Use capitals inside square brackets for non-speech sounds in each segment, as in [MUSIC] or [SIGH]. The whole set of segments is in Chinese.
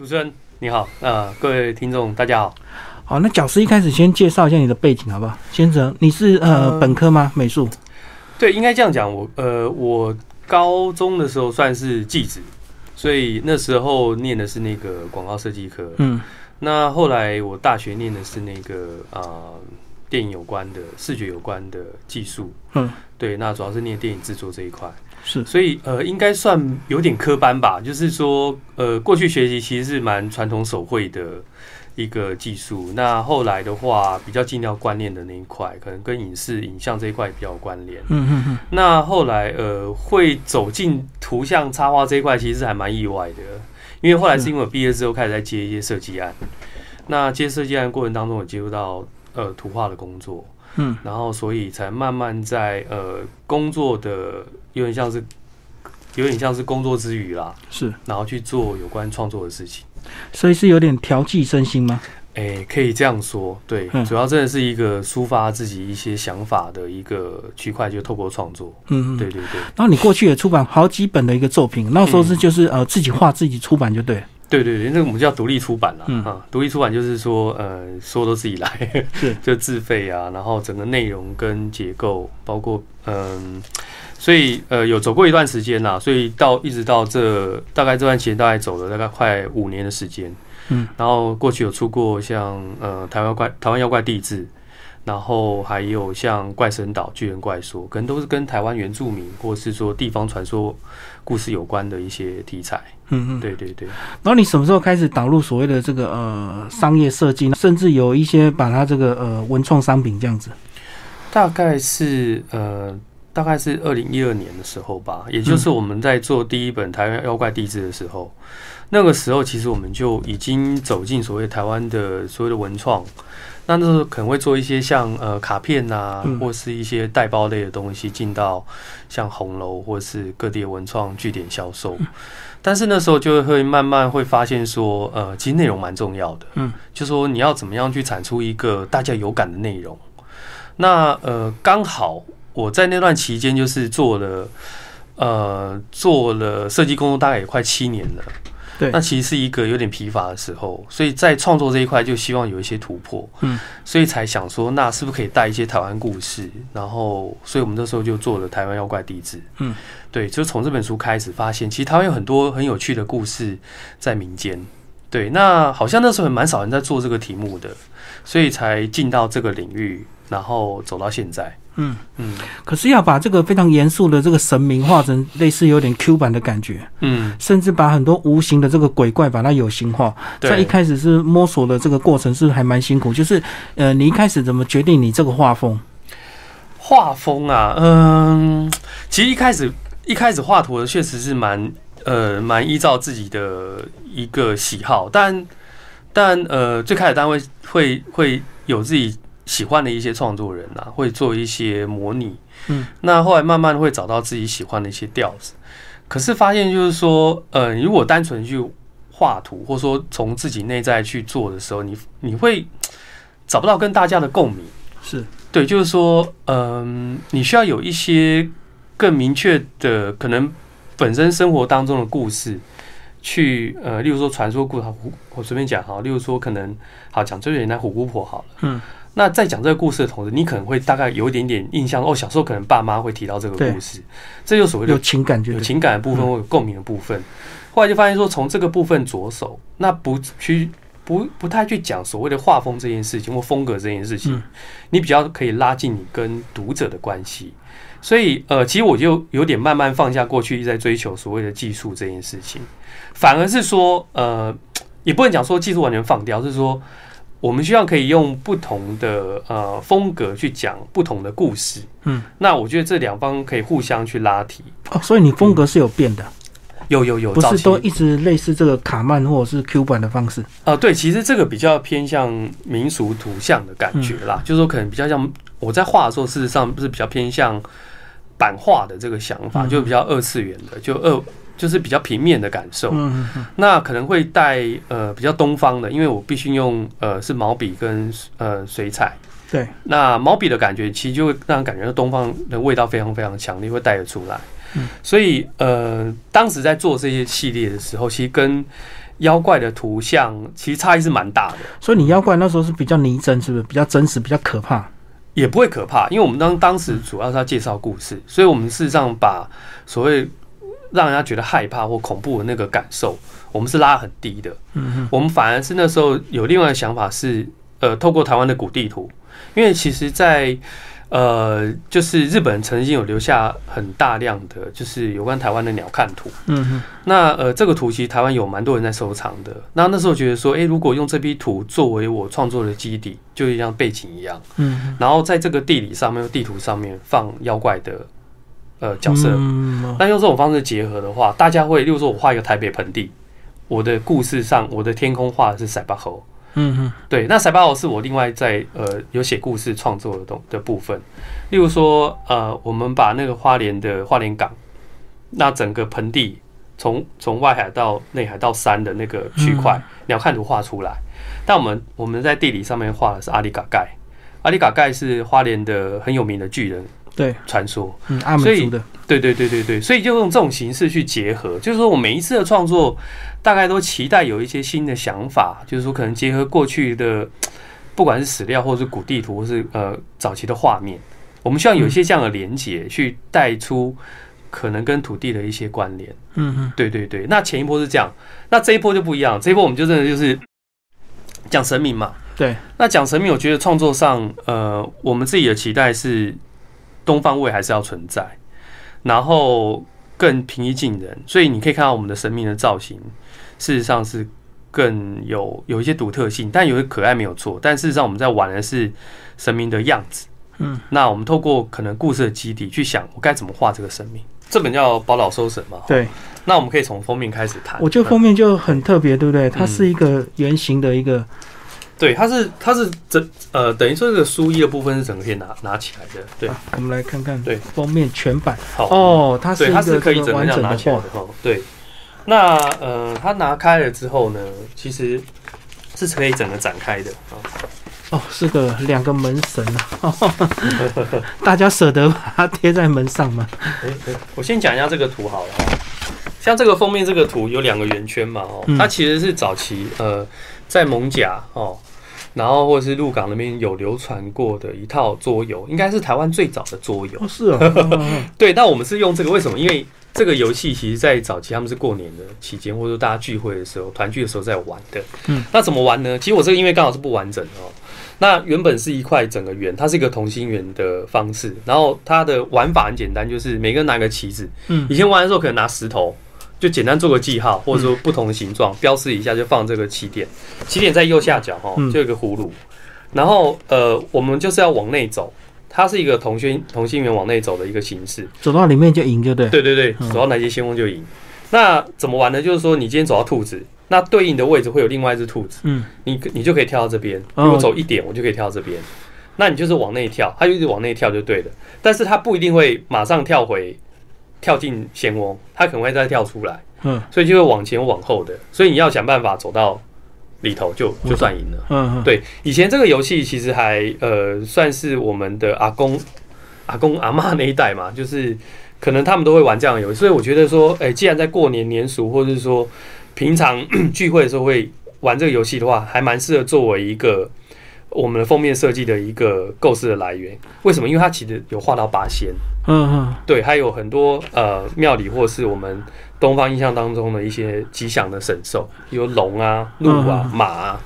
主持人你好，呃，各位听众大家好。好，那讲师一开始先介绍一下你的背景好不好？先生，你是呃本科吗？美术？对，应该这样讲。我呃，我高中的时候算是技职，所以那时候念的是那个广告设计科。嗯，那后来我大学念的是那个啊电影有关的、视觉有关的技术。嗯，对，那主要是念电影制作这一块。是，所以呃，应该算有点科班吧。就是说，呃，过去学习其实是蛮传统手绘的一个技术。那后来的话，比较尽量观念的那一块，可能跟影视影像这一块比较有关联。嗯嗯嗯。那后来呃，会走进图像插画这一块，其实还蛮意外的。因为后来是因为我毕业之后开始在接一些设计案。那接设计案过程当中，我接触到呃图画的工作。嗯。然后，所以才慢慢在呃工作的。有点像是，有点像是工作之余啦，是，然后去做有关创作的事情，所以是有点调剂身心吗？哎，可以这样说，对，主要真的是一个抒发自己一些想法的一个区块，就透过创作，嗯，对对对。然后你过去也出版好几本的一个作品，那时候是就是呃自己画自己出版就对。对对对，那个我们叫独立出版了啊。独立出版就是说，呃，说都自己来，是 [LAUGHS] 就自费啊。然后整个内容跟结构，包括嗯，所以呃有走过一段时间啦。所以到一直到这大概这段时间大概走了大概快五年的时间。嗯，然后过去有出过像呃台湾怪台湾妖怪地质。然后还有像怪神岛、巨人怪说，可能都是跟台湾原住民或是说地方传说故事有关的一些题材。嗯嗯，对对对。然后你什么时候开始导入所谓的这个呃商业设计，甚至有一些把它这个呃文创商品这样子？大概是呃大概是二零一二年的时候吧，也就是我们在做第一本台湾妖怪地质的时候，那个时候其实我们就已经走进所谓台湾的所谓的文创。那那时候可能会做一些像呃卡片呐，或是一些带包类的东西进到像红楼或是各地文创据点销售。但是那时候就会慢慢会发现说，呃，其实内容蛮重要的。嗯，就说你要怎么样去产出一个大家有感的内容。那呃，刚好我在那段期间就是做了呃做了设计工作，大概也快七年了。对，那其实是一个有点疲乏的时候，所以在创作这一块就希望有一些突破，嗯，所以才想说，那是不是可以带一些台湾故事？然后，所以我们那时候就做了台湾妖怪地质，嗯，对，就从这本书开始发现，其实台湾有很多很有趣的故事在民间，对，那好像那时候也蛮少人在做这个题目的，所以才进到这个领域，然后走到现在。嗯嗯，可是要把这个非常严肃的这个神明画成类似有点 Q 版的感觉，嗯，甚至把很多无形的这个鬼怪把它有形化，在一开始是摸索的这个过程是还蛮辛苦。就是呃，你一开始怎么决定你这个画风？画风啊，嗯，其实一开始一开始画图的确实是蛮呃蛮依照自己的一个喜好，但但呃最开始单位会会有自己。喜欢的一些创作人啊，会做一些模拟，嗯，那后来慢慢会找到自己喜欢的一些调子，可是发现就是说，呃，如果单纯去画图，或者说从自己内在去做的时候，你你会找不到跟大家的共鸣，是。对，就是说，嗯，你需要有一些更明确的，可能本身生活当中的故事，去呃，例如说传说故事，我随便讲哈，例如说可能好讲最简单虎姑婆好了，嗯。那在讲这个故事的同时，你可能会大概有一点点印象哦，小时候可能爸妈会提到这个故事，这就所谓的有情感，有情感的部分或有共鸣的部分。后来就发现说，从这个部分着手，那不去不不太去讲所谓的画风这件事情或风格这件事情，你比较可以拉近你跟读者的关系。所以呃，其实我就有点慢慢放下过去一直在追求所谓的技术这件事情，反而是说呃，也不能讲说技术完全放掉，是说。我们希望可以用不同的呃风格去讲不同的故事，嗯，那我觉得这两方可以互相去拉提哦。所以你风格是有变的，有有有，不是都一直类似这个卡曼或者是 Q 版的方式啊？对，其实这个比较偏向民俗图像的感觉啦，就是说可能比较像我在画的时候，事实上是比较偏向版画的这个想法，就比较二次元的，就二。就是比较平面的感受，那可能会带呃比较东方的，因为我必须用呃是毛笔跟呃水彩。对，那毛笔的感觉其实就会让人感觉到东方的味道非常非常强烈，会带得出来。所以呃当时在做这些系列的时候，其实跟妖怪的图像其实差异是蛮大的。所以你妖怪那时候是比较拟真，是不是比较真实，比较可怕？也不会可怕，因为我们当当时主要是要介绍故事，所以我们事实上把所谓让人家觉得害怕或恐怖的那个感受，我们是拉很低的。嗯哼，我们反而是那时候有另外的想法是，呃，透过台湾的古地图，因为其实，在呃，就是日本曾经有留下很大量的，就是有关台湾的鸟瞰图。嗯哼。那呃，这个图其实台湾有蛮多人在收藏的。那那时候觉得说，哎，如果用这批图作为我创作的基底，就像背景一样。嗯。然后在这个地理上面、地图上面放妖怪的呃角色。嗯。那用这种方式结合的话，大家会，例如说我画一个台北盆地，我的故事上，我的天空画的是塞巴猴。嗯嗯，对，那塞巴号是我另外在呃有写故事创作的东的部分，例如说呃，我们把那个花莲的花莲港，那整个盆地从从外海到内海到山的那个区块，鸟瞰图画出来。但我们我们在地理上面画的是阿里嘎盖，阿里嘎盖是花莲的很有名的巨人。对，传说，嗯，阿美族的，对对对对对，所以就用这种形式去结合，就是说我每一次的创作，大概都期待有一些新的想法，就是说可能结合过去的，不管是史料或者是古地图，或是呃早期的画面，我们希望有一些这样的连接，去带出可能跟土地的一些关联。嗯嗯，对对对。那前一波是这样，那这一波就不一样，这一波我们就真的就是讲神明嘛。对，那讲神明，我觉得创作上，呃，我们自己的期待是。东方味还是要存在，然后更平易近人，所以你可以看到我们的神明的造型，事实上是更有有一些独特性，但有些可爱没有错。但事实上我们在玩的是神明的样子，嗯，那我们透过可能故事的基底去想，我该怎么画这个神明。这本叫《宝岛收神》嘛，对。那我们可以从封面开始谈。我觉得封面就很特别，对不对？它是一个圆形的一个。对，它是它是整呃，等于说这个书衣的部分是整个可以拿拿起来的。对，我们来看看对封面全版。好哦，它是它是可以整个拿起来的哈。对，那呃，它拿开了之后呢，其实是可以整个展开的啊。哦，是个两个门神啊，[LAUGHS] 大家舍得把它贴在门上吗？我先讲一下这个图好了哈。像这个封面这个图有两个圆圈嘛哦，它其实是早期呃在蒙甲哦。然后或者是鹿港那边有流传过的一套桌游，应该是台湾最早的桌游。是啊，[LAUGHS] 对。但我们是用这个，为什么？因为这个游戏其实，在早期他们是过年的期间，或者说大家聚会的时候、团聚的时候在玩的。嗯。那怎么玩呢？其实我这个因为刚好是不完整哦。那原本是一块整个圆，它是一个同心圆的方式。然后它的玩法很简单，就是每个人拿个棋子。嗯。以前玩的时候可能拿石头。就简单做个记号，或者说不同的形状标示一下，就放这个起点。起点在右下角哈，就有个葫芦。然后呃，我们就是要往内走，它是一个同心同心圆往内走的一个形式。走到里面就赢，就对。对对对，走到哪些先锋就赢。那怎么玩呢？就是说你今天走到兔子，那对应的位置会有另外一只兔子。嗯，你你就可以跳到这边。如果走一点，我就可以跳到这边。那你就是往内跳，它就一直往内跳就对了。但是它不一定会马上跳回。跳进漩涡，他可能会再跳出来，嗯，所以就会往前往后的，所以你要想办法走到里头，就就算赢了，嗯，对。以前这个游戏其实还呃算是我们的阿公、阿公阿妈那一代嘛，就是可能他们都会玩这样的游戏，所以我觉得说，哎，既然在过年年俗或者是说平常 [CLEARS THROAT] 聚会的时候会玩这个游戏的话，还蛮适合作为一个我们的封面设计的一个构思的来源。为什么？因为它其实有画到八仙。嗯嗯，对，还有很多呃庙里或是我们东方印象当中的一些吉祥的神兽，有龙啊、鹿啊、马啊，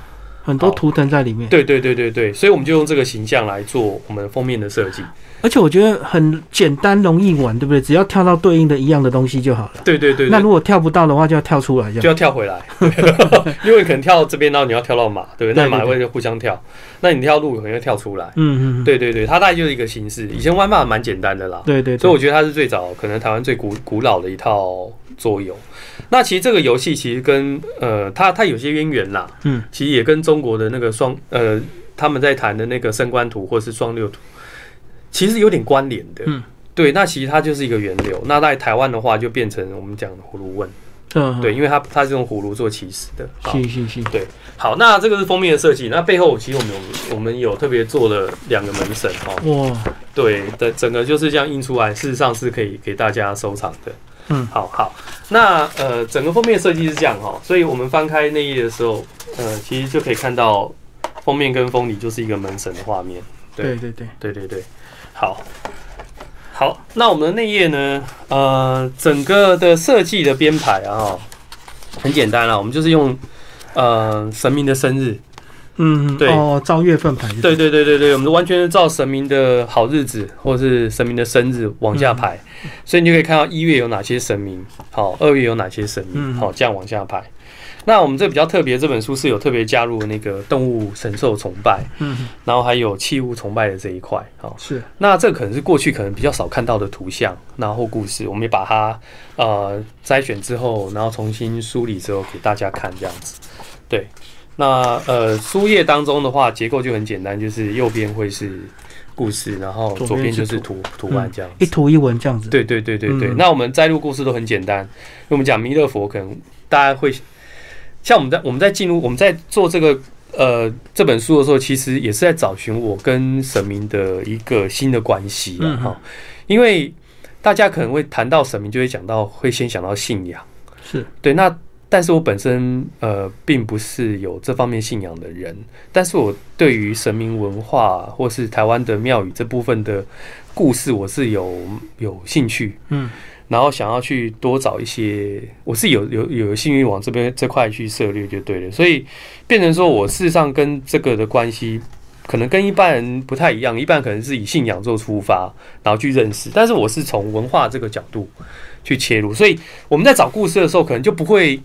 很多图腾在里面。对对对对对，所以我们就用这个形象来做我们封面的设计。而且我觉得很简单容易玩，对不对？只要跳到对应的一样的东西就好了。对对对。那如果跳不到的话，就要跳出来，就要跳回来。[LAUGHS] 因为可能跳到这边，然后你要跳到马，对不对？那马会互相跳。那你跳路可能要跳出来。嗯嗯。对对对，它大概就是一个形式。以前玩法蛮简单的啦。对对。所以我觉得它是最早可能台湾最古古老的一套桌游。那其实这个游戏其实跟呃，它它有些渊源啦。嗯。其实也跟中国的那个双呃，他们在谈的那个升官图或是双六图。其实有点关联的，嗯，对，那其实它就是一个源流。那在台湾的话，就变成我们讲的葫芦问，嗯，对，因为它它是用葫芦做起始的，是是是，对。好，那这个是封面的设计，那背后其实我们有我们有特别做了两个门神，哈，哇，对的，整个就是这样印出来，事实上是可以给大家收藏的。嗯，好好。那呃，整个封面设计是这样哈，所以我们翻开内页的时候，呃，其实就可以看到封面跟封底就是一个门神的画面。对对对。对对对，好，好。那我们的内页呢？呃，整个的设计的编排啊，很简单啊，我们就是用呃神明的生日。嗯，对哦，照月份排。对对对对对，我们完全是照神明的好日子或者是神明的生日往下排，所以你就可以看到一月有哪些神明，好，二月有哪些神明，好，这样往下排。那我们这比较特别，这本书是有特别加入那个动物神兽崇拜，嗯，然后还有器物崇拜的这一块，哦，是。那这可能是过去可能比较少看到的图像，然后故事，我们也把它呃筛选之后，然后重新梳理之后给大家看，这样子，对。那呃，书页当中的话，结构就很简单，就是右边会是故事，然后左边就是图图案这样，一图一文这样子。对对对对对。那我们摘录故事都很简单，因为我们讲弥勒佛，可能大家会像我们在我们在进入我们在做这个呃这本书的时候，其实也是在找寻我跟神明的一个新的关系了哈。因为大家可能会谈到神明，就会讲到会先想到信仰，是对那。但是我本身呃并不是有这方面信仰的人，但是我对于神明文化或是台湾的庙宇这部分的故事，我是有有兴趣，嗯，然后想要去多找一些，我是有有有幸运往这边这块去涉猎就对了，所以变成说我事实上跟这个的关系，可能跟一般人不太一样，一般可能是以信仰做出发，然后去认识，但是我是从文化这个角度去切入，所以我们在找故事的时候，可能就不会。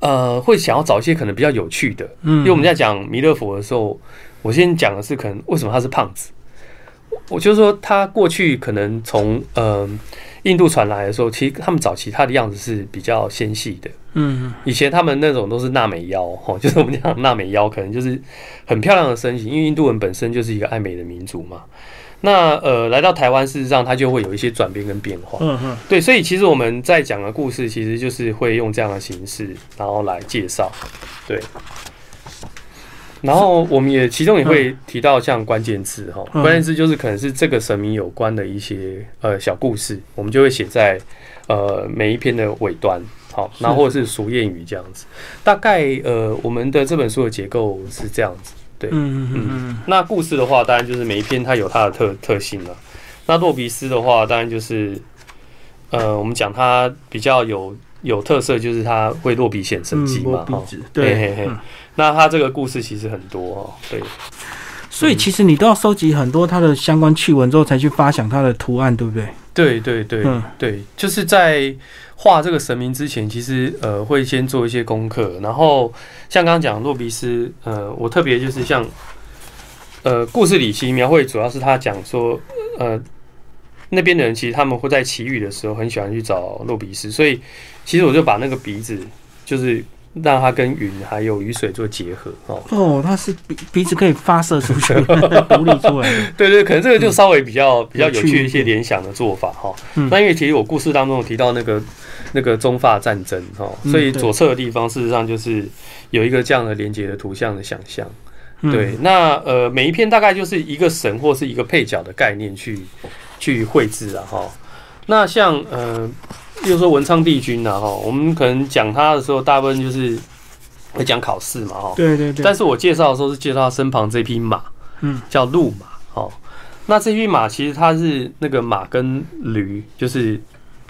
呃，会想要找一些可能比较有趣的，嗯，因为我们在讲弥勒佛的时候，我先讲的是可能为什么他是胖子，我就是说他过去可能从呃印度传来的时候，其实他们早期他的样子是比较纤细的，嗯，以前他们那种都是娜美腰，[LAUGHS] 哦，就是我们讲娜美腰，可能就是很漂亮的身形，因为印度人本身就是一个爱美的民族嘛。那呃，来到台湾，事实上它就会有一些转变跟变化。嗯嗯，对，所以其实我们在讲的故事，其实就是会用这样的形式，然后来介绍。对，然后我们也其中也会提到像关键字哈，关键字就是可能是这个神明有关的一些呃小故事，我们就会写在呃每一篇的尾端。好，然后或者是俗谚语这样子。大概呃，我们的这本书的结构是这样子。对，嗯嗯嗯，那故事的话，当然就是每一篇它有它的特特性了。那洛比斯的话，当然就是，呃，我们讲它比较有有特色，就是它会落笔显生机嘛，哈，对。那它这个故事其实很多哦，对。所以其实你都要收集很多它的相关趣闻之后，才去发想它的图案，对不对？对对对，对，就是在。画这个神明之前，其实呃会先做一些功课，然后像刚刚讲洛比斯，呃，我特别就是像呃故事里其实描绘主要是他讲说，呃那边的人其实他们会在祈雨的时候很喜欢去找洛比斯，所以其实我就把那个鼻子就是。让它跟云还有雨水做结合哦哦，它是鼻鼻子可以发射出去，[LAUGHS] 独立出来。对对，可能这个就稍微比较比较有趣一些联想的做法哈。那因为其实我故事当中有提到那个那个中法战争哈，所以左侧的地方事实上就是有一个这样的连接的图像的想象。对，那呃每一片大概就是一个神或是一个配角的概念去去绘制啊哈。那像呃。比如说文昌帝君呐，哈，我们可能讲他的时候，大部分就是会讲考试嘛，哈。对对对。但是我介绍的时候是介绍他身旁这匹马，嗯，叫鹿马，哦。那这匹马其实它是那个马跟驴，就是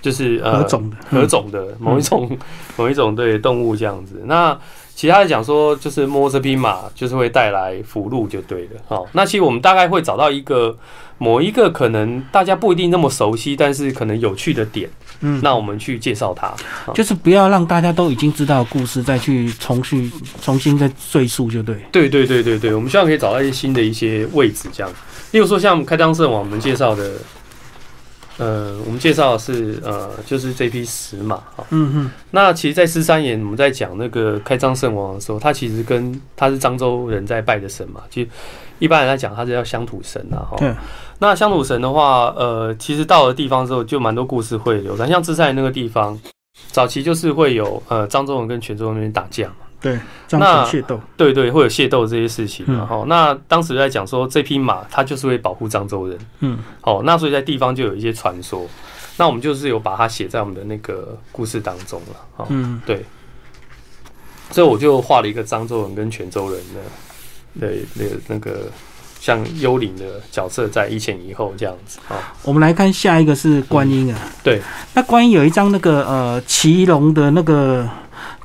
就是呃，合种的，合种的某一种某一种对动物这样子。那其他的讲说，就是摸这匹马，就是会带来福禄，就对了，好。那其实我们大概会找到一个某一个可能大家不一定那么熟悉，但是可能有趣的点。嗯，那我们去介绍它，就是不要让大家都已经知道故事，再去重续重新再赘述，就对。对对对对对，我们希望可以找到一些新的一些位置，这样。例如说，像开张社网，我们介绍的，呃，我们介绍的是呃，就是这匹石马哈。嗯嗯。那其实，在十三岩，我们在讲那个开张圣王的时候，他其实跟他是漳州人在拜的神嘛，其实一般人来讲，他是叫乡土神啊，哈。那乡土神的话，呃，其实到了地方之后，就蛮多故事会流传。像自在那个地方，早期就是会有呃漳州人跟泉州人那边打架嘛。对，那械斗，对对，会有械斗这些事情。然后，那当时在讲说，这匹马它就是会保护漳州人。嗯，好，那所以在地方就有一些传说。那我们就是有把它写在我们的那个故事当中了。嗯，对。所以我就画了一个漳州人跟泉州人的对那个那个像幽灵的角色，在一前一后这样子。哦，我们来看下一个是观音啊。对，那观音有一张那个呃骑龙的那个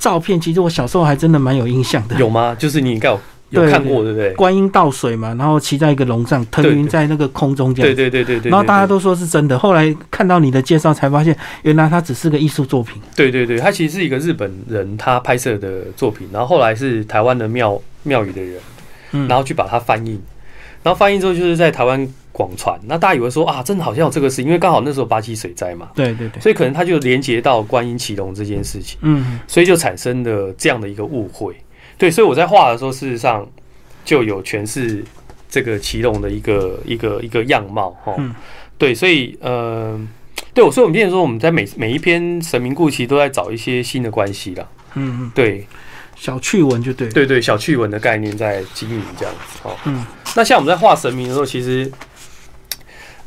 照片，其实我小时候还真的蛮有印象的。有吗？就是你应该有。有看过对不对？观音倒水嘛，然后骑在一个龙上，腾云在那个空中这样。对对对对对。然后大家都说是真的，后来看到你的介绍才发现，原来它只是个艺术作品。对对对，它其实是一个日本人他拍摄的作品，然后后来是台湾的庙庙宇的人，然后去把它翻译，然后翻译之后就是在台湾广传。那大家以为说啊，真的好像有这个事，因为刚好那时候八七水灾嘛。对对对。所以可能他就连接到观音启龙这件事情，嗯，所以就产生了这样的一个误会。对，所以我在画的时候，事实上。就有诠释这个骑龙的一个一个一个样貌哈，对，所以呃，对我所以我们变成说我们在每每一篇神明故其实都在找一些新的关系啦，嗯嗯，对，小趣闻就对，对对，小趣闻的概念在经营这样子哦，嗯，[LAUGHS] 那像我们在画神明的时候，其实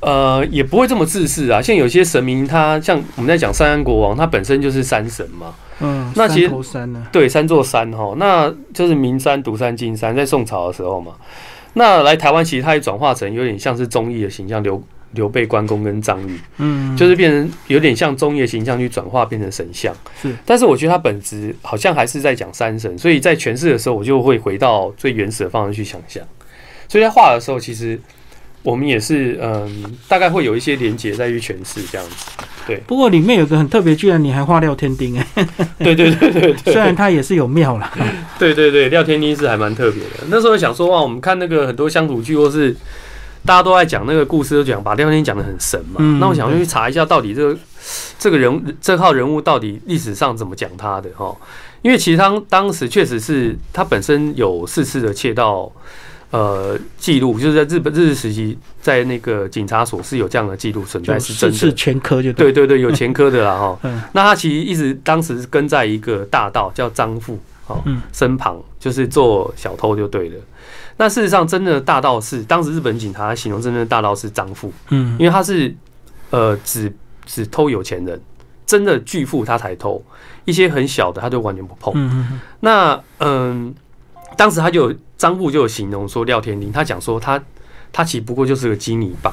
呃也不会这么自私啊，像有些神明他像我们在讲三安国王，他本身就是山神嘛。嗯，那其实山呢？对，三座山哈，那就是名山、独山、金山，在宋朝的时候嘛。那来台湾，其实它也转化成有点像是忠义的形象，刘刘备、关公跟张玉，嗯，就是变成有点像忠义的形象去转化变成神像。是，但是我觉得它本质好像还是在讲山神，所以在诠释的时候，我就会回到最原始的方式去想象。所以在画的时候，其实。我们也是，嗯，大概会有一些连结在于诠释这样子，对。不过里面有个很特别，居然你还画廖天丁 [LAUGHS] 哎，对对对对对。虽然他也是有庙了，对对对，廖天丁是还蛮特别的。那时候想说哇，我们看那个很多乡土剧，或是大家都在讲那个故事，都讲把廖天丁讲的很神嘛。那我想去查一下，到底这个这个人这号人物到底历史上怎么讲他的哈？因为其实他当时确实是他本身有四次的窃盗。呃，记录就是在日本日治时期，在那个警察所是有这样的记录存在，是真的。是前科就对对对，有前科的啦 [LAUGHS] 哈。那他其实一直当时跟在一个大盗叫张富哦身旁，就是做小偷就对了。那事实上，真的大盗是当时日本警察形容真正的大盗是张富，嗯，因为他是呃只只偷有钱人，真的巨富他才偷，一些很小的他就完全不碰。嗯那嗯。当时他就张布就有形容说廖天丁，他讲说他他其实不过就是个基尼棒，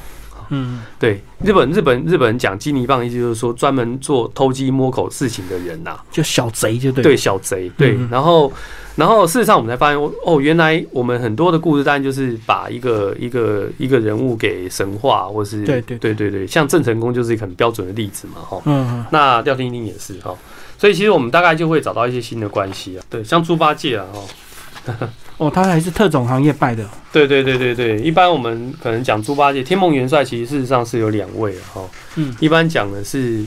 嗯，对，日本日本日本人讲金泥棒，意思就是说专门做偷鸡摸狗事情的人呐，就小贼就对，对小贼对，然后然后事实上我们才发现哦，原来我们很多的故事单就是把一个一个一个人物给神化，或是对对对。对对，像郑成功就是一个很标准的例子嘛，哈，嗯，那廖天丁也是哈，所以其实我们大概就会找到一些新的关系啊，对，像猪八戒啊，哈。[LAUGHS] 哦，他还是特种行业拜的。对对对对对，一般我们可能讲猪八戒、天蓬元帅，其实事实上是有两位哈。嗯，一般讲的是，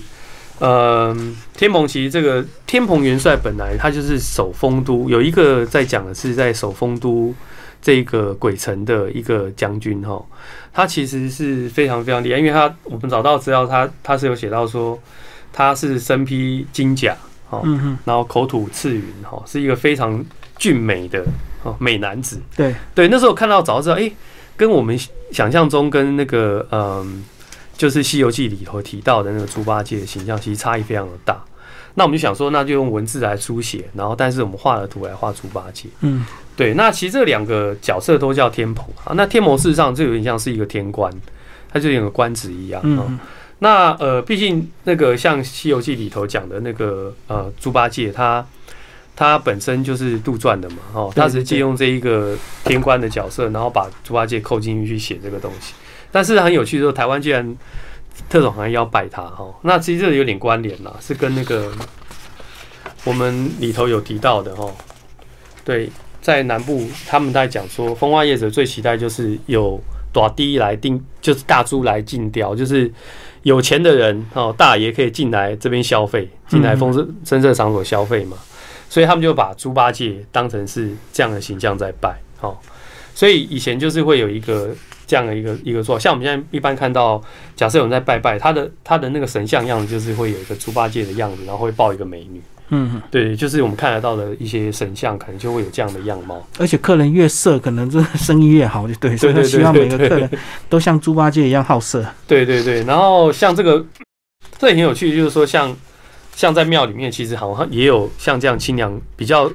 呃，天蓬其实这个天蓬元帅本来他就是守丰都，有一个在讲的是在守丰都这个鬼城的一个将军哈。他其实是非常非常厉害，因为他我们找到资料，他他是有写到说他是身披金甲，哈，然后口吐赤云，哈，是一个非常。俊美的哦，美男子。对对，那时候看到早知道，哎，跟我们想象中跟那个嗯，就是《西游记》里头提到的那个猪八戒的形象，其实差异非常的大。那我们就想说，那就用文字来书写，然后但是我们画了图来画猪八戒。嗯，对。那其实这两个角色都叫天蓬啊。那天蓬事实上就有点像是一个天官，他就有个官职一样啊。那呃，毕竟那个像《西游记》里头讲的那个呃猪八戒，他。他本身就是杜撰的嘛，哦，他是借用这一个天官的角色，然后把猪八戒扣进去去写这个东西。但是很有趣的是，台湾居然特种行业要拜他，哈，那其实这有点关联啦，是跟那个我们里头有提到的，哈，对，在南部他们在讲说，风花业者最期待就是有大低来定，就是大猪来竞雕，就是有钱的人哦，大爷可以进来这边消费，进来风声深色场所消费嘛。所以他们就把猪八戒当成是这样的形象在拜，哦，所以以前就是会有一个这样的一个一个做，像我们现在一般看到，假设有人在拜拜，他的他的那个神像样子就是会有一个猪八戒的样子，然后会抱一个美女，嗯，对，就是我们看得到的一些神像，可能就会有这样的样貌。而且客人越色，可能这生意越好，就对。所以希望每个客人都像猪八戒一样好色。对对对，然后像这个，这也很有趣，就是说像像在庙里面，其实好像也有像这样清凉比较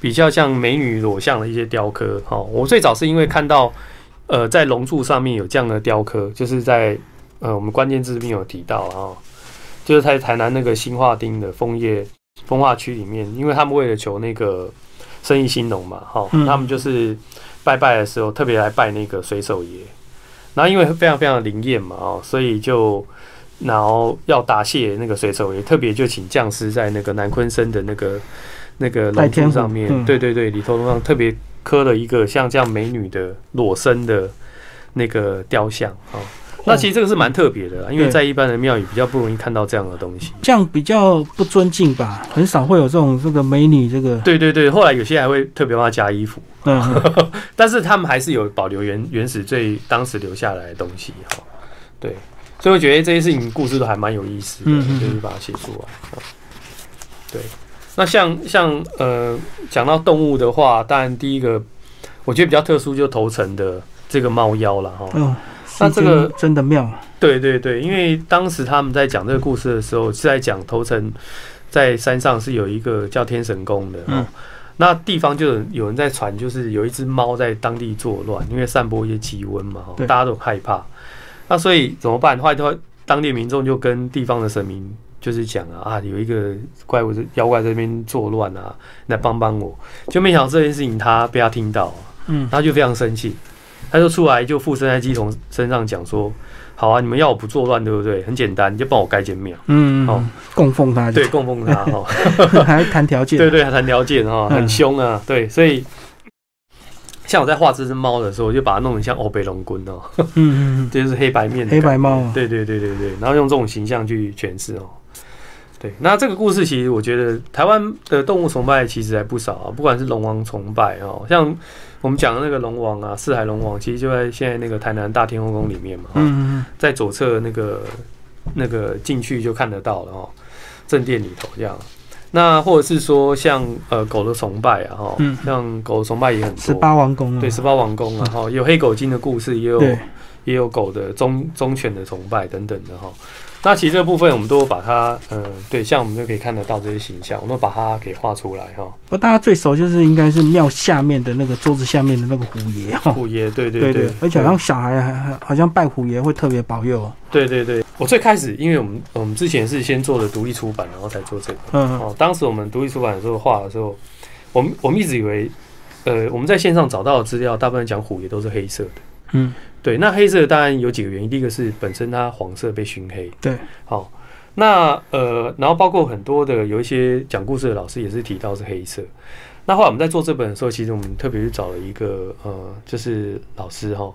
比较像美女裸像的一些雕刻。哈，我最早是因为看到呃在龙柱上面有这样的雕刻，就是在呃我们关键字里面有提到啊，就是在台南那个新化町的枫叶。风化区里面，因为他们为了求那个生意兴隆嘛，哈，他们就是拜拜的时候特别来拜那个水手爷，然后因为非常非常的灵验嘛，哦，所以就然后要答谢那个水手也，特别就请匠师在那个南昆生的那个那个龙珠上面，对对对，里头上特别刻了一个像这样美女的裸身的那个雕像，啊。那其实这个是蛮特别的，因为在一般的庙宇比较不容易看到这样的东西，这样比较不尊敬吧，很少会有这种这个美女这个。对对对，后来有些还会特别帮她加衣服，嗯，[LAUGHS] 但是他们还是有保留原原始最当时留下来的东西哈。对，所以我觉得这些事情故事都还蛮有意思的，就是把它写出来。对，那像像呃讲到动物的话，当然第一个我觉得比较特殊，就头层的这个猫妖了哈。那这个真的妙，对对对，因为当时他们在讲这个故事的时候，是在讲头层在山上是有一个叫天神宫的，嗯，那地方就有人在传，就是有一只猫在当地作乱，因为散播一些气温嘛，大家都害怕，那所以怎么办？后来的话，当地民众就跟地方的神明就是讲啊，啊，有一个怪物、妖怪在那边作乱啊，来帮帮我，就没想到这件事情他被他听到，嗯，他就非常生气。他就出来就附身在鸡童身上讲说：“好啊，你们要我不作乱，对不对？很简单，你就帮我盖间庙。嗯，哦，供奉他，对，供奉他，哈，[LAUGHS] 还谈条件，对 [LAUGHS] 对，还谈条件，哈，很凶啊，对，所以像我在画这只猫的时候，我就把它弄得像欧贝龙棍哦，嗯嗯，[LAUGHS] 就是黑白面，黑白猫，对对对对对，然后用这种形象去诠释哦。对，那这个故事其实我觉得台湾的动物崇拜其实还不少啊，不管是龙王崇拜哦，像我们讲的那个龙王啊，四海龙王，其实就在现在那个台南大天后宫里面嘛，嗯。在左侧那个那个进去就看得到了哦，正殿里头这样。那或者是说像呃狗的崇拜啊，哈，像狗的崇拜也很多，十八王宫，对，十八王宫啊，哈，有黑狗精的故事，也有也有狗的忠忠犬的崇拜等等的哈。那其实这部分我们都把它，嗯，对，像我们就可以看得到这些形象，我们把它给画出来哈。不，大家最熟就是应该是庙下面的那个桌子下面的那个虎爷哈。虎爷，对对对，而且好像小孩还还好像拜虎爷会特别保佑。对对对，我最开始因为我们我们之前是先做的独立出版，然后才做这个。嗯哦，当时我们独立出版的时候画的时候，我们我们一直以为，呃，我们在线上找到的资料，大部分讲虎爷都是黑色的。嗯。对，那黑色当然有几个原因。第一个是本身它黄色被熏黑。对，好，那呃，然后包括很多的有一些讲故事的老师也是提到是黑色。那后来我们在做这本的时候，其实我们特别去找了一个呃，就是老师哈。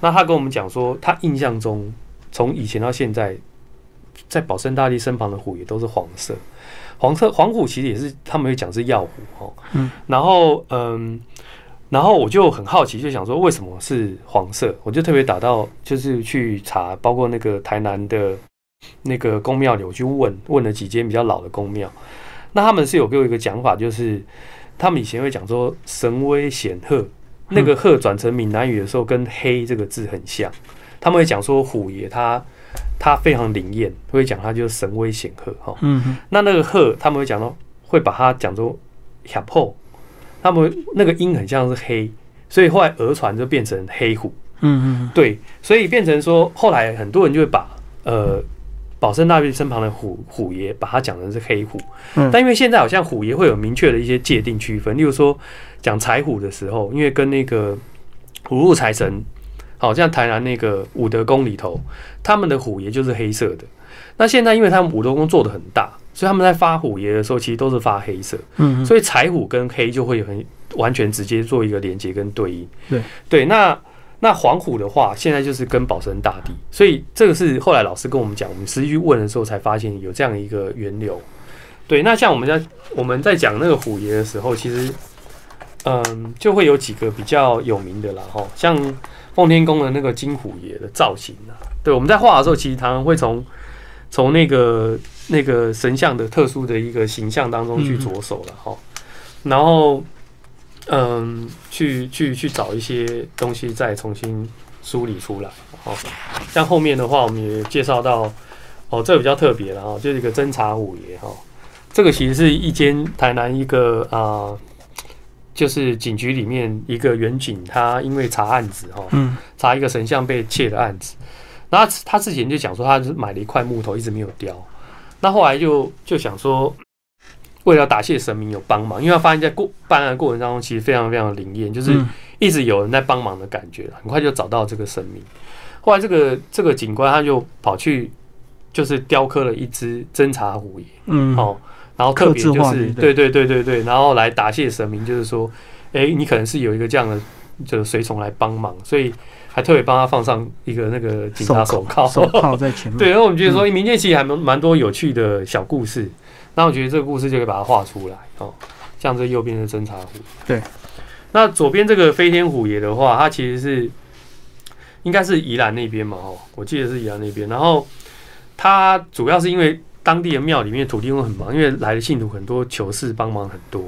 那他跟我们讲说，他印象中从以前到现在，在保生大帝身旁的虎也都是黄色。黄色黄虎其实也是他们会讲是药虎哈。嗯。然后嗯。然后我就很好奇，就想说为什么是黄色？我就特别打到，就是去查，包括那个台南的那个宫庙里，我去问问了几间比较老的宫庙。那他们是有给我一个讲法，就是他们以前会讲说神威显赫，那个赫转成闽南语的时候跟黑这个字很像。他们会讲说虎爷他他非常灵验，会讲他就是神威显赫哈。嗯那那个赫他们会讲到会把它讲作吓破。他们那个音很像是黑，所以后来讹传就变成黑虎。嗯嗯，对，所以变成说后来很多人就会把呃保生大帝身旁的虎虎爷把它讲成是黑虎。嗯，但因为现在好像虎爷会有明确的一些界定区分，例如说讲财虎的时候，因为跟那个五路财神，好像台南那个武德宫里头，他们的虎爷就是黑色的。那现在因为他们武德宫做的很大。所以他们在发虎爷的时候，其实都是发黑色。嗯，所以柴虎跟黑就会很完全直接做一个连接跟对应。对对，那那黄虎的话，现在就是跟保生大帝。所以这个是后来老师跟我们讲，我们实际去问的时候才发现有这样一个源流。对，那像我们在我们在讲那个虎爷的时候，其实嗯，就会有几个比较有名的啦，哈，像奉天宫的那个金虎爷的造型啊。对，我们在画的时候，其实常常会从从那个。那个神像的特殊的一个形象当中去着手了哈，然后嗯，去去去找一些东西再重新梳理出来。哦，像后面的话，我们也介绍到哦，这个比较特别了哈，就是一个侦查五爷哈，这个其实是一间台南一个啊，就是警局里面一个员警，他因为查案子哈，嗯，查一个神像被窃的案子，那他之前就讲说，他是买了一块木头，一直没有雕。那后来就就想说，为了答谢神明有帮忙，因为他发现，在过办案过程当中，其实非常非常灵验，就是一直有人在帮忙的感觉，很快就找到这个神明。后来这个这个警官他就跑去，就是雕刻了一只侦察虎爷，嗯，哦，然后特别就是对对对对对，然后来答谢神明，就是说，哎，你可能是有一个这样的就是随从来帮忙，所以。还特别帮他放上一个那个警察手铐，手铐在前面。[LAUGHS] 对，然后我们觉得说，民间其实还蛮蛮多有趣的小故事。那我觉得这个故事就可以把它画出来哦。像这右边的侦察虎，对。那左边这个飞天虎爷的话，它其实是应该是宜兰那边嘛，哦，我记得是宜兰那边。然后它主要是因为当地的庙里面土地公很忙，因为来的信徒很多，求事帮忙很多。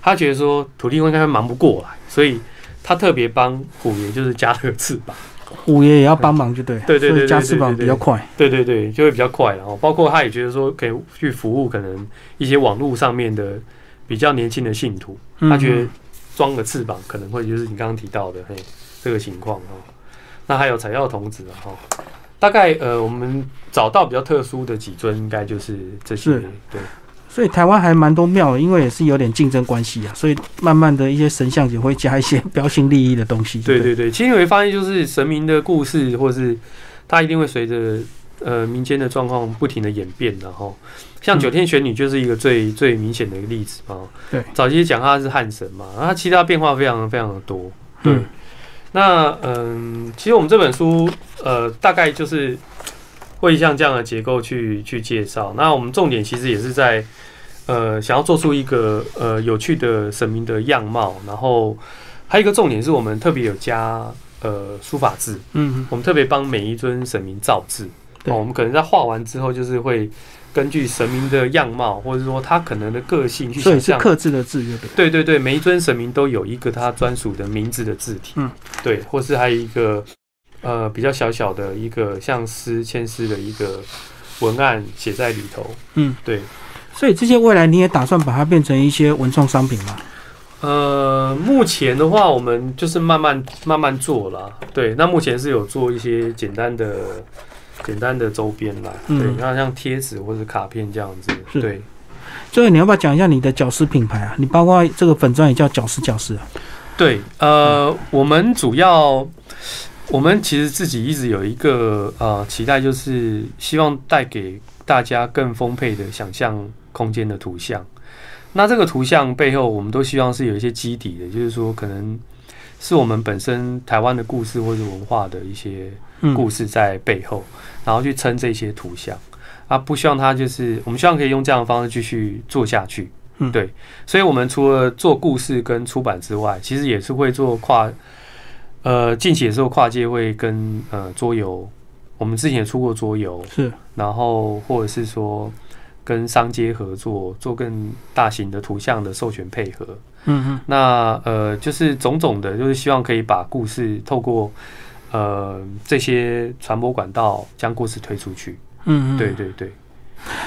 他觉得说土地公应该忙不过来，所以。他特别帮虎爷，就是加了个翅膀，虎爷也要帮忙，就对，对对对，加翅膀比较快，对对对，就会比较快。然后包括他也觉得说，可以去服务可能一些网络上面的比较年轻的信徒，他觉得装个翅膀可能会就是你刚刚提到的嘿这个情况哦。那还有采药童子哈，大概呃我们找到比较特殊的几尊，应该就是这些对。所以台湾还蛮多庙的，因为也是有点竞争关系啊，所以慢慢的一些神像也会加一些标新立异的东西。对对对，其实你会发现，就是神明的故事，或是它一定会随着呃民间的状况不停的演变的哈。像九天玄女就是一个最最明显的一个例子嘛。对，早期讲它是汉神嘛，它其他变化非常非常的多。对，那嗯，其实我们这本书呃大概就是会像这样的结构去去介绍。那我们重点其实也是在。呃，想要做出一个呃有趣的神明的样貌，然后还有一个重点是我们特别有加呃书法字，嗯，我们特别帮每一尊神明造字，对，我们可能在画完之后，就是会根据神明的样貌，或者说他可能的个性去想象刻字的字，对对对，每一尊神明都有一个他专属的名字的字体，嗯，对，或是还有一个呃比较小小的一个像诗签诗的一个文案写在里头，嗯，对。所以这些未来你也打算把它变成一些文创商品吗？呃，目前的话，我们就是慢慢慢慢做了。对，那目前是有做一些简单的、简单的周边啦。对，那像贴纸或者卡片这样子。对。最后，你要不要讲一下你的角丝品牌啊？你包括这个粉钻也叫角丝角丝啊？对，呃，我们主要，我们其实自己一直有一个呃期待，就是希望带给大家更丰沛的想象。空间的图像，那这个图像背后，我们都希望是有一些基底的，就是说，可能是我们本身台湾的故事或者文化的一些故事在背后，然后去撑这些图像。啊，不希望它就是我们希望可以用这样的方式继续做下去，嗯，对，所以我们除了做故事跟出版之外，其实也是会做跨，呃，近期的时候跨界会跟呃桌游，我们之前也出过桌游，是，然后或者是说。跟商街合作，做更大型的图像的授权配合。嗯嗯，那呃，就是种种的，就是希望可以把故事透过呃这些传播管道，将故事推出去。嗯嗯，对对对。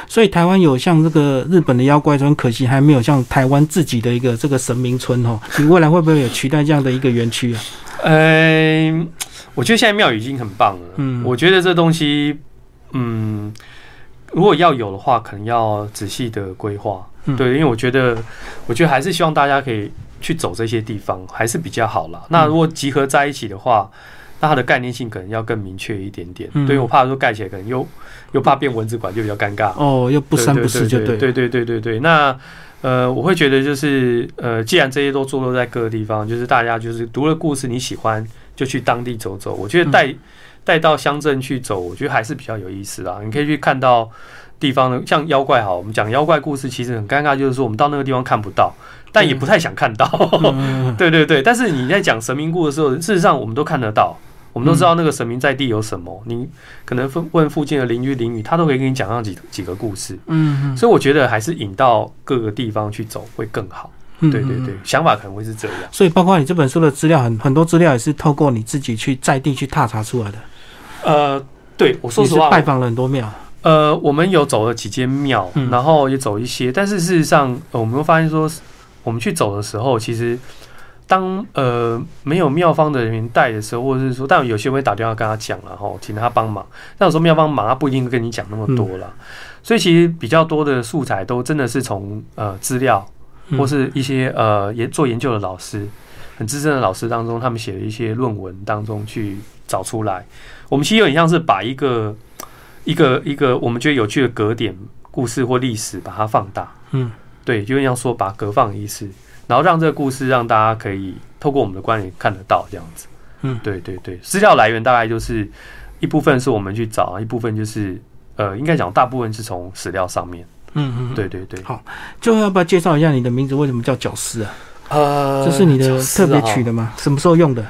所以台湾有像这个日本的妖怪村，可惜还没有像台湾自己的一个这个神明村哦。你未来会不会有取代这样的一个园区啊？嗯，我觉得现在庙宇已经很棒了。嗯，我觉得这东西，嗯。如果要有的话，可能要仔细的规划，对，因为我觉得，我觉得还是希望大家可以去走这些地方，还是比较好了。那如果集合在一起的话，那它的概念性可能要更明确一点点。对我怕说盖起来可能又又怕变文字馆，就比较尴尬。哦，又不三不四就对。对对对对对。那呃，我会觉得就是呃，既然这些都坐落在各个地方，就是大家就是读了故事你喜欢，就去当地走走。我觉得带。带到乡镇去走，我觉得还是比较有意思啦。你可以去看到地方的，像妖怪哈，我们讲妖怪故事，其实很尴尬，就是说我们到那个地方看不到，但也不太想看到。[LAUGHS] 对对对，但是你在讲神明故的时候，事实上我们都看得到。我们都知道那个神明在地有什么，你可能问附近的邻居邻居，他都可以给你讲上几几个故事。嗯嗯，所以我觉得还是引到各个地方去走会更好。对对对，想法可能会是这样。所以包括你这本书的资料，很很多资料也是透过你自己去在地去踏查出来的。呃，对我说实话，拜访了很多庙。呃，我们有走了几间庙，然后也走一些，但是事实上，我们会发现说，我们去走的时候，其实。当呃没有妙方的人员带的时候，或者是说，但有些人会打电话跟他讲了哈，请他帮忙。但有时候妙方忙，他不一定跟你讲那么多了。所以其实比较多的素材都真的是从呃资料或是一些呃研做研究的老师、很资深的老师当中，他们写的一些论文当中去找出来。我们其实有点像是把一个一个一个我们觉得有趣的格点故事或历史把它放大。嗯，对，就像说把格放意思。然后让这个故事让大家可以透过我们的观点看得到这样子，嗯，对对对，资料来源大概就是一部分是我们去找，一部分就是呃，应该讲大部分是从史料上面，嗯嗯，对对对。好，最后要不要介绍一下你的名字？为什么叫角丝啊？呃，这是你的特别取的吗？什么时候用的？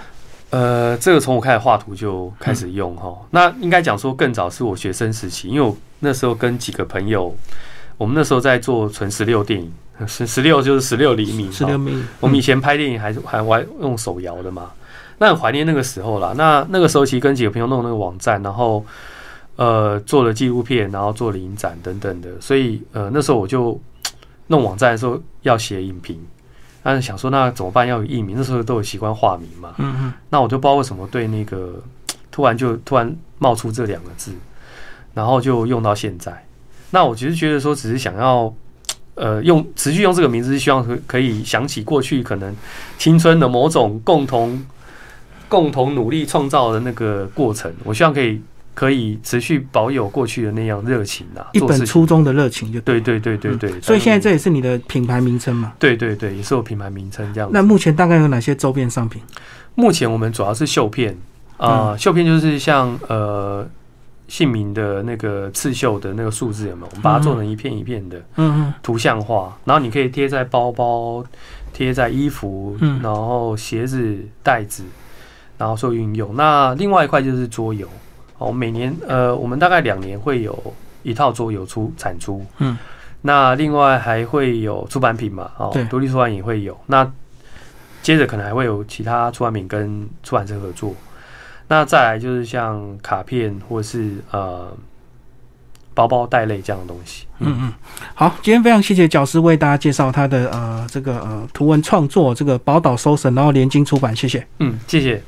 呃，这个从我开始画图就开始用哈。那应该讲说更早是我学生时期，因为我那时候跟几个朋友，我们那时候在做纯十六电影。十十六就是十六厘米，十六米。我们以前拍电影还是还玩用手摇的嘛，那很怀念那个时候啦。那那个时候其实跟几个朋友弄那个网站，然后呃做了纪录片，然后做了影展等等的。所以呃那时候我就 [TSK] 弄网站的时候要写影评，但是想说那怎么办？要有艺名，那时候都有习惯化名嘛。嗯嗯。那我就不知道为什么对那个 [TSK] 突然就突然冒出这两个字，然后就用到现在。那我其实觉得说只是想要。呃，用持续用这个名字是希望可可以想起过去可能青春的某种共同共同努力创造的那个过程。我希望可以可以持续保有过去的那样热情啊，一本初衷的热情就对对对对对。所以现在这也是你的品牌名称嘛？对对对，也是我品牌名称这样。那目前大概有哪些周边商品？目前我们主要是绣片啊，绣片就是像呃。姓名的那个刺绣的那个数字有没有？我们把它做成一片一片的，嗯嗯，图像化，然后你可以贴在包包、贴在衣服，然后鞋子、袋子，然后做运用。那另外一块就是桌游，哦，每年呃，我们大概两年会有一套桌游出产出，嗯，那另外还会有出版品嘛，哦，独立出版也会有。那接着可能还会有其他出版品跟出版社合作。那再来就是像卡片或是呃包包袋类这样的东西。嗯嗯，好，今天非常谢谢角师为大家介绍他的呃这个呃图文创作，这个宝岛收神，然后联经出版，谢谢。嗯，谢谢。